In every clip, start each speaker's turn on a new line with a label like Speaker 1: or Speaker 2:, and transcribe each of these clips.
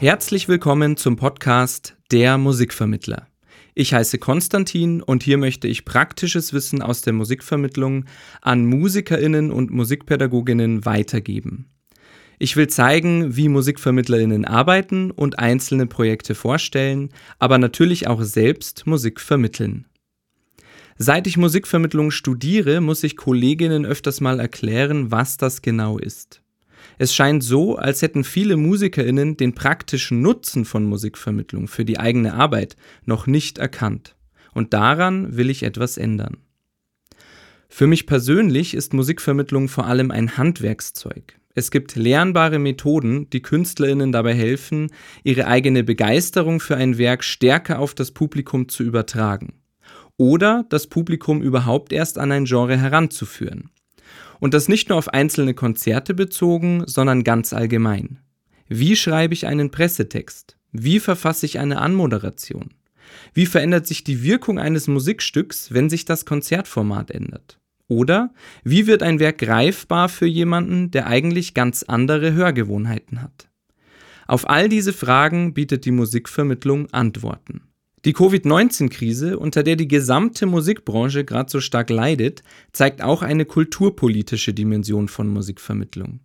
Speaker 1: Herzlich willkommen zum Podcast Der Musikvermittler. Ich heiße Konstantin und hier möchte ich praktisches Wissen aus der Musikvermittlung an Musikerinnen und Musikpädagoginnen weitergeben. Ich will zeigen, wie Musikvermittlerinnen arbeiten und einzelne Projekte vorstellen, aber natürlich auch selbst Musik vermitteln. Seit ich Musikvermittlung studiere, muss ich Kolleginnen öfters mal erklären, was das genau ist. Es scheint so, als hätten viele Musikerinnen den praktischen Nutzen von Musikvermittlung für die eigene Arbeit noch nicht erkannt. Und daran will ich etwas ändern. Für mich persönlich ist Musikvermittlung vor allem ein Handwerkszeug. Es gibt lernbare Methoden, die Künstlerinnen dabei helfen, ihre eigene Begeisterung für ein Werk stärker auf das Publikum zu übertragen oder das Publikum überhaupt erst an ein Genre heranzuführen. Und das nicht nur auf einzelne Konzerte bezogen, sondern ganz allgemein. Wie schreibe ich einen Pressetext? Wie verfasse ich eine Anmoderation? Wie verändert sich die Wirkung eines Musikstücks, wenn sich das Konzertformat ändert? Oder wie wird ein Werk greifbar für jemanden, der eigentlich ganz andere Hörgewohnheiten hat? Auf all diese Fragen bietet die Musikvermittlung Antworten. Die Covid-19-Krise, unter der die gesamte Musikbranche gerade so stark leidet, zeigt auch eine kulturpolitische Dimension von Musikvermittlung.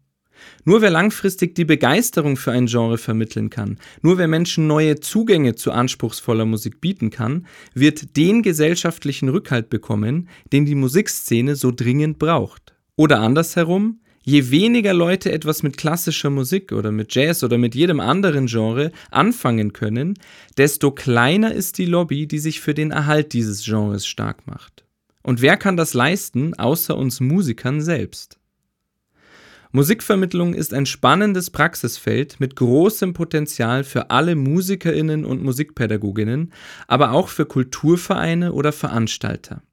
Speaker 1: Nur wer langfristig die Begeisterung für ein Genre vermitteln kann, nur wer Menschen neue Zugänge zu anspruchsvoller Musik bieten kann, wird den gesellschaftlichen Rückhalt bekommen, den die Musikszene so dringend braucht. Oder andersherum, je weniger Leute etwas mit klassischer Musik oder mit Jazz oder mit jedem anderen Genre anfangen können, desto kleiner ist die Lobby, die sich für den Erhalt dieses Genres stark macht. Und wer kann das leisten, außer uns Musikern selbst? Musikvermittlung ist ein spannendes Praxisfeld mit großem Potenzial für alle Musikerinnen und Musikpädagoginnen, aber auch für Kulturvereine oder Veranstalter.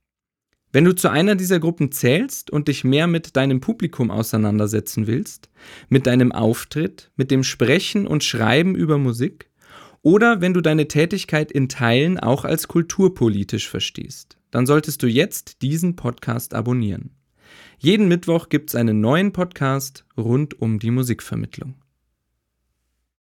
Speaker 1: Wenn du zu einer dieser Gruppen zählst und dich mehr mit deinem Publikum auseinandersetzen willst, mit deinem Auftritt, mit dem Sprechen und Schreiben über Musik, oder wenn du deine Tätigkeit in Teilen auch als kulturpolitisch verstehst, dann solltest du jetzt diesen Podcast abonnieren. Jeden Mittwoch gibt es einen neuen Podcast rund um die Musikvermittlung.